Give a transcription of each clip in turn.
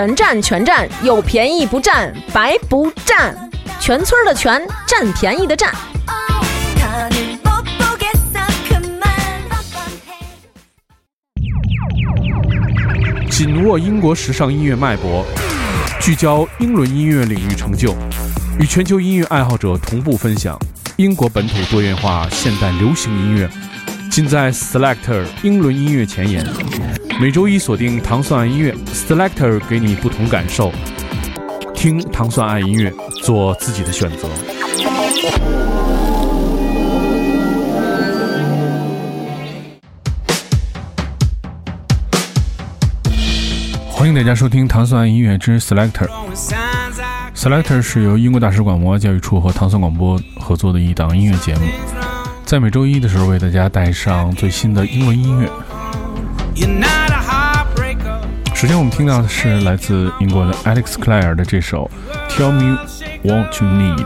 全占全占，有便宜不占，白不占，全村的全，占便宜的占。紧握英国时尚音乐脉搏，聚焦英伦音乐领域成就，与全球音乐爱好者同步分享英国本土多元化现代流行音乐，尽在 Selector 英伦音乐前沿。每周一锁定糖蒜爱音乐，Selector 给你不同感受，听糖蒜爱音乐，做自己的选择。欢迎大家收听糖蒜爱音乐之 Selector。Selector 是由英国大使馆文化教育处和糖蒜广播合作的一档音乐节目，在每周一的时候为大家带上最新的英文音乐。首先我们听到的是来自英国的 Alex Clare 的这首《Tell Me What You Need》。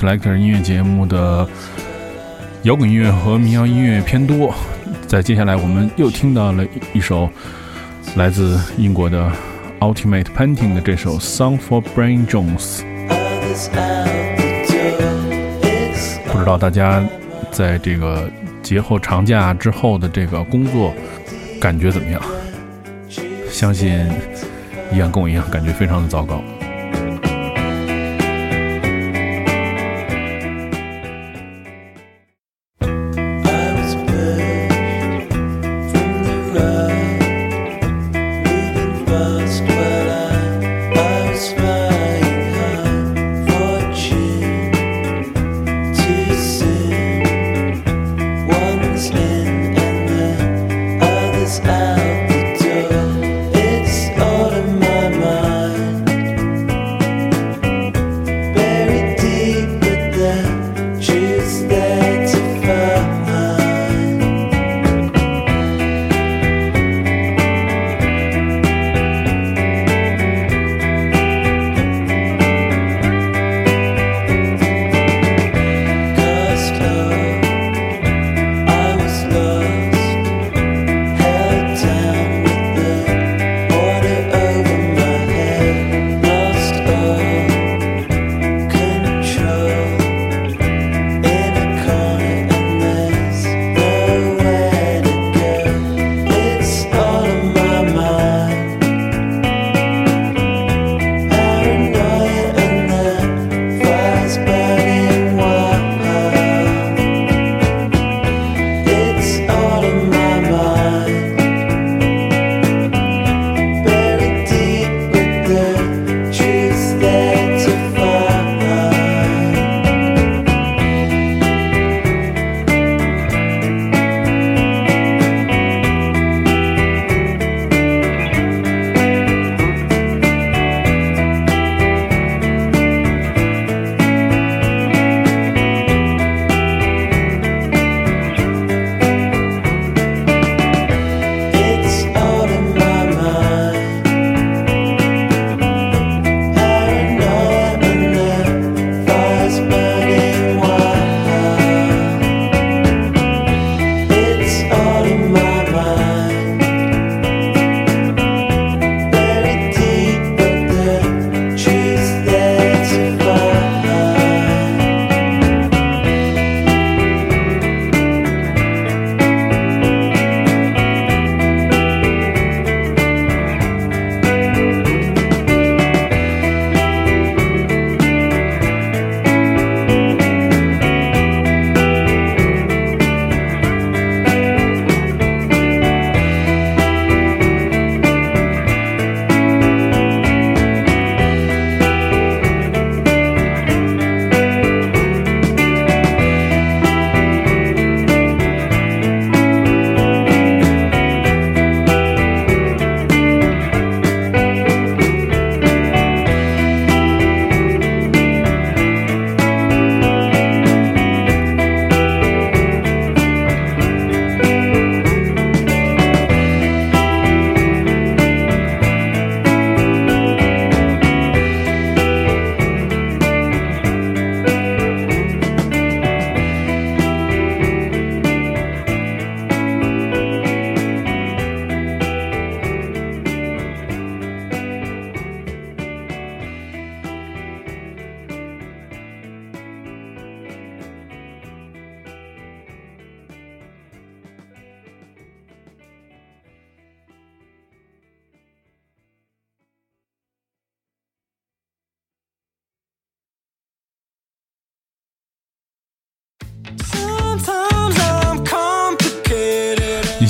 Selector 音乐节目的摇滚音乐和民谣音乐偏多，在接下来我们又听到了一首来自英国的 Ultimate Painting 的这首 Song for Brain Jones。不知道大家在这个节后长假之后的这个工作感觉怎么样？相信一样跟我一样，感觉非常的糟糕。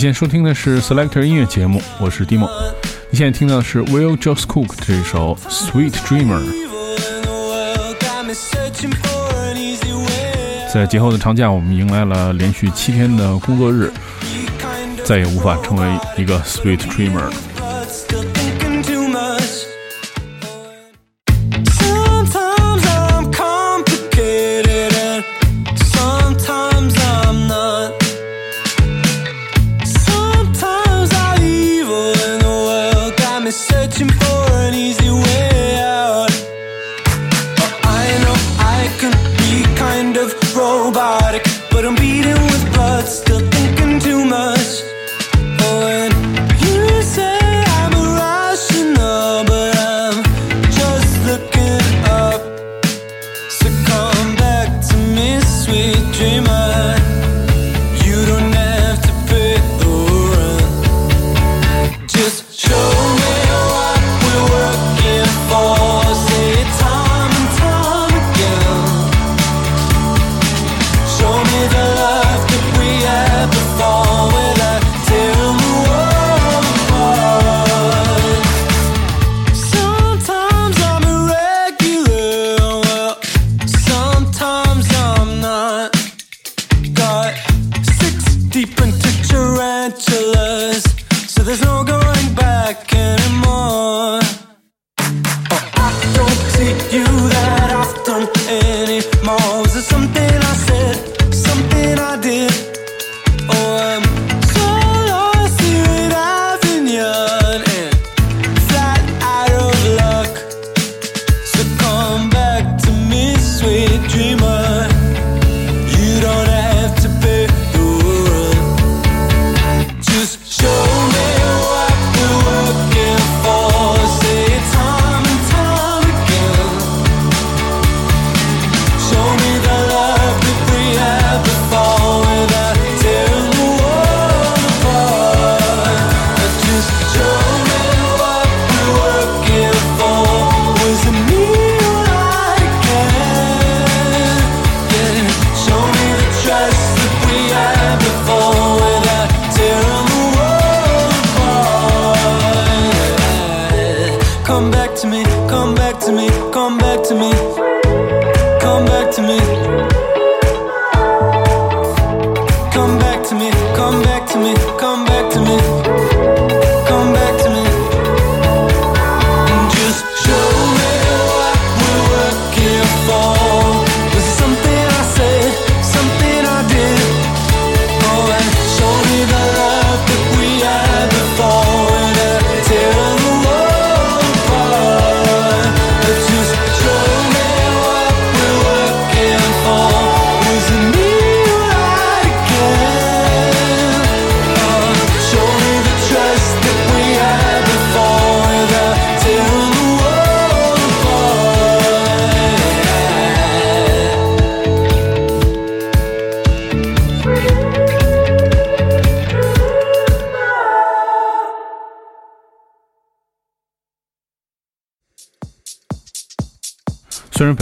现在收听的是 Selector 音乐节目，我是 Dimo。你现在听到的是 Will j o s Cook 这首 Sweet Dreamer。在节后的长假，我们迎来了连续七天的工作日，再也无法成为一个 Sweet Dreamer。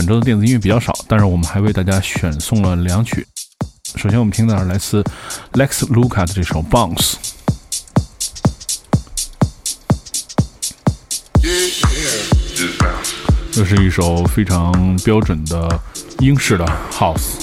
周的电子音乐比较少，但是我们还为大家选送了两曲。首先，我们听到是来自 Lex Luca 的这首《Bounce》，这是一首非常标准的英式的 House。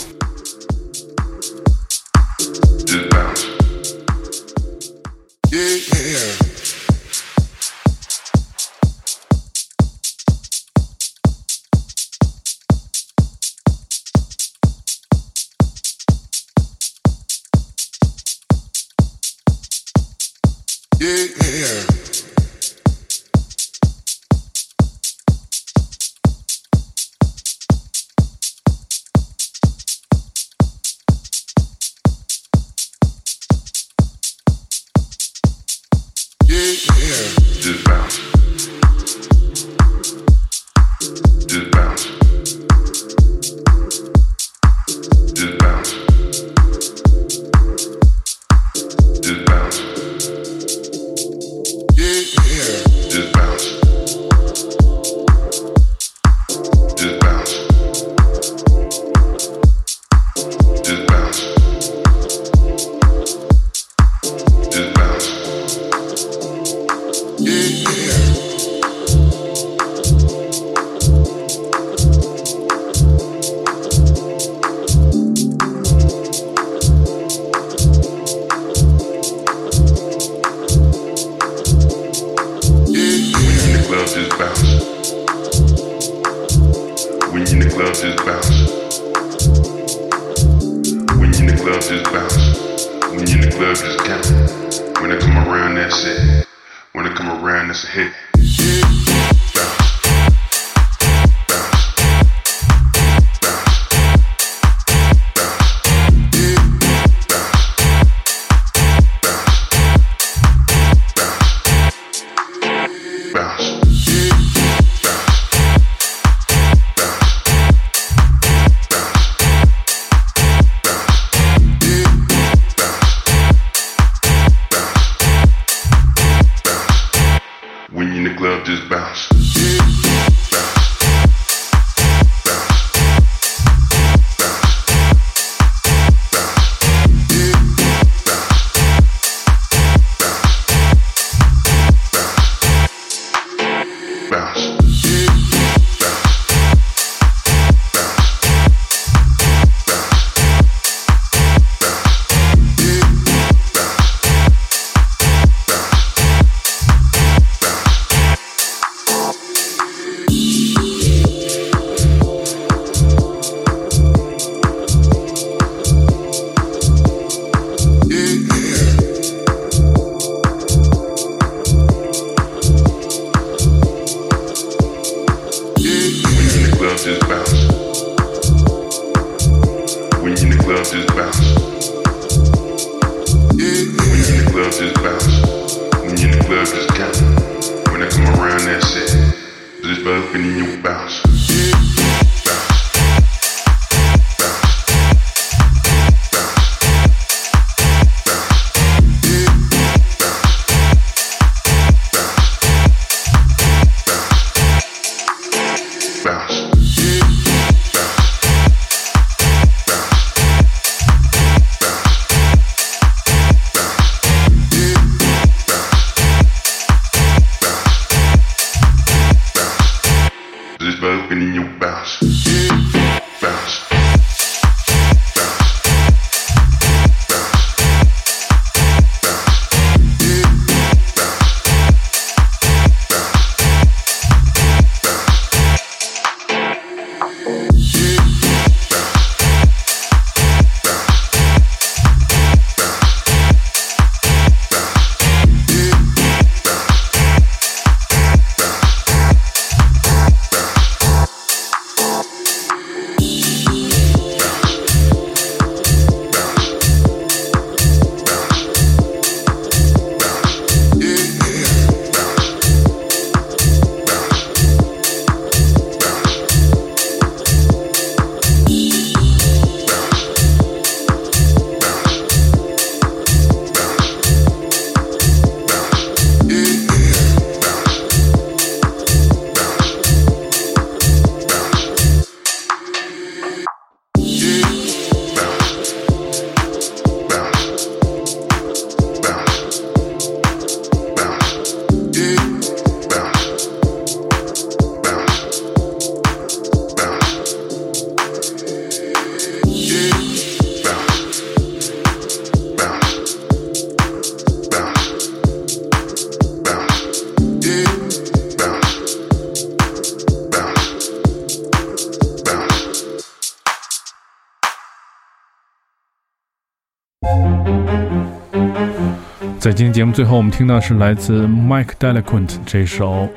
在今天节目最后我们听到是来自 mike delacoon 这首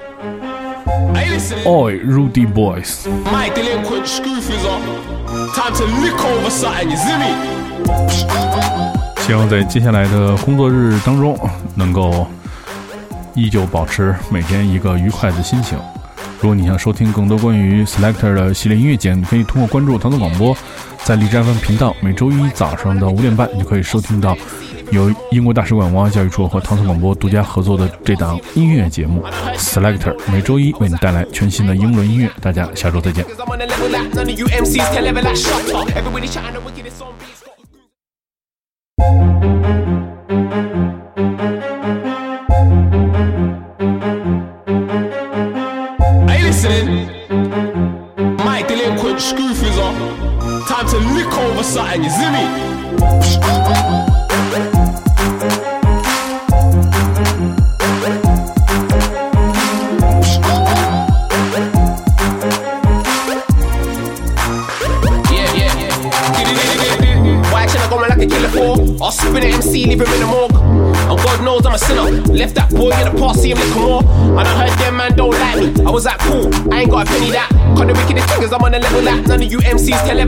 oi rudy boys mike delacoon school of island 希望在接下来的工作日当中能够依旧保持每天一个愉快的心情。如果你想收听更多关于 selector 的系列音乐节你可以通过关注腾腾广播在荔枝 fm 频道每周一早上的五点半就可以收听到由英国大使馆文化教育处和唐宋广播独家合作的这档音乐节目 Selector，每周一为你带来全新的英伦音乐。大家下周再见。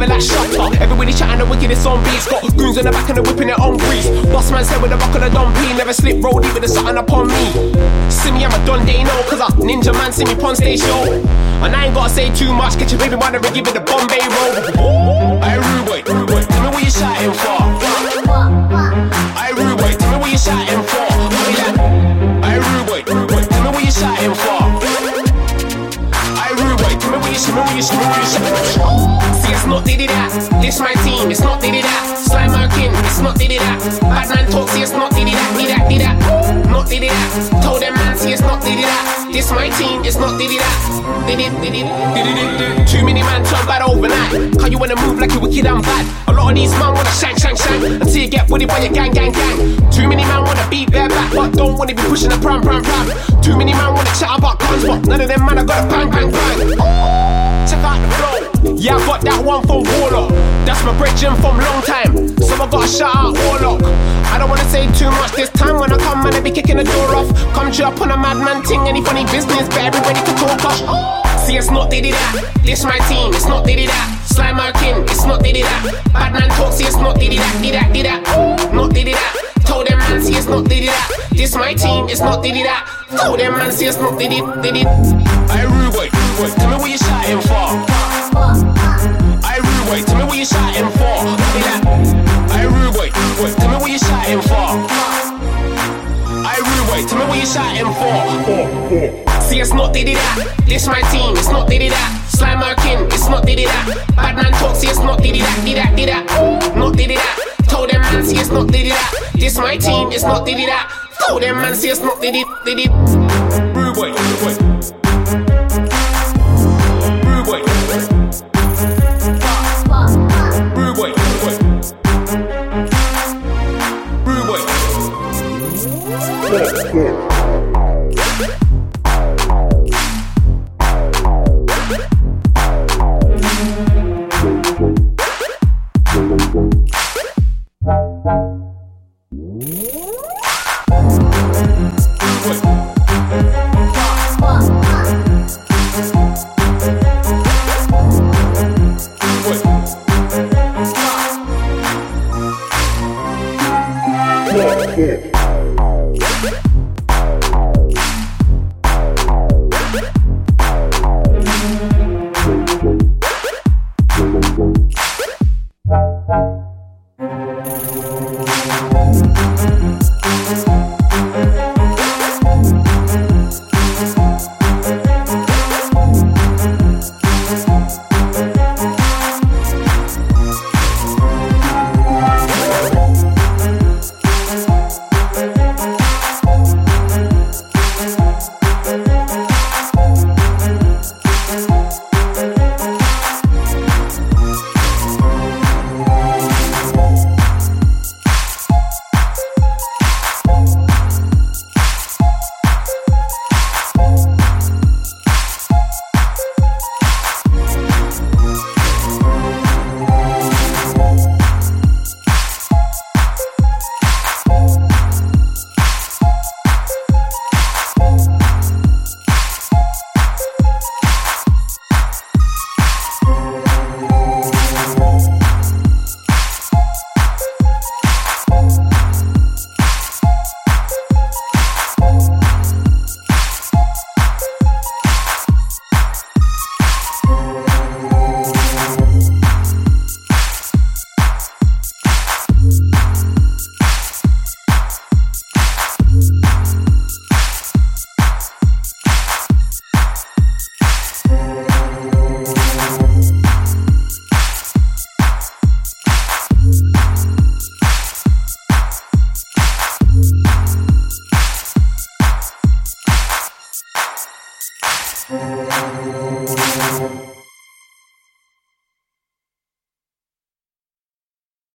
MCs can level that. Shut up. Everybody chatting the wickedest on beats. Got goons on the back and the whipping it on grease. Boss man said with a on the Don P. Never slip road, even a something upon me. See me, I'm a Don they know. Cause I ninja man, see me pon stage show. And I ain't gotta say too much. Get your baby mother and give it the Bombay roll. I rude boy. Tell me what you shouting for. I rude boy. Tell me what you shouting for. It's not that. This my team. It's not diddy that. Slime Merkin. It's not diddy that. Bad man talk. See, it's not diddy that. Diddy that. Diddy that. Not diddy that. Told them man. See, it's not diddy that. This my team. It's not diddy that. Diddy diddy diddy diddy. Too many man turn bad overnight. How you wanna move like you wicked and bad? A lot of these man wanna shank shank shank until you get bullied by your gang gang gang. Too many man wanna beat their back, but don't wanna be pushing the pram pram pram. Too many man wanna chat about guns, but none of them man I got a bang bang bang. Check out the flow. Yeah, I got that one from Warlock. That's my bridging from long time. So I gotta shout out Warlock. I don't wanna say too much this time when I come and I be kicking the door off. Come to up on a madman ting, any funny business, but everybody can talk off. See, it's not diddy that. This my team, it's not diddy that. Slime Merkin, it's not diddy that. Bad man talk, see, it's not diddy that. did that, diddy that. Not diddy that. Told them man, see, it's not diddy that. This my team, it's not diddy that. Told them man, see, it's not diddy, diddy. Boy, rude boy. Tell me what you're shouting for. I rude boy, tell me what you shouting for. See, it's not diddy that. This my team, it's not diddy that. Slime Merkin, it's not diddy that. Bad man talk, it's not diddy that. Diddy that, diddy that. Not diddy that. Told them man, see, it's not diddy that. This my team, it's not diddy that. Told them man, see, it's not diddy, diddy. Rude boy,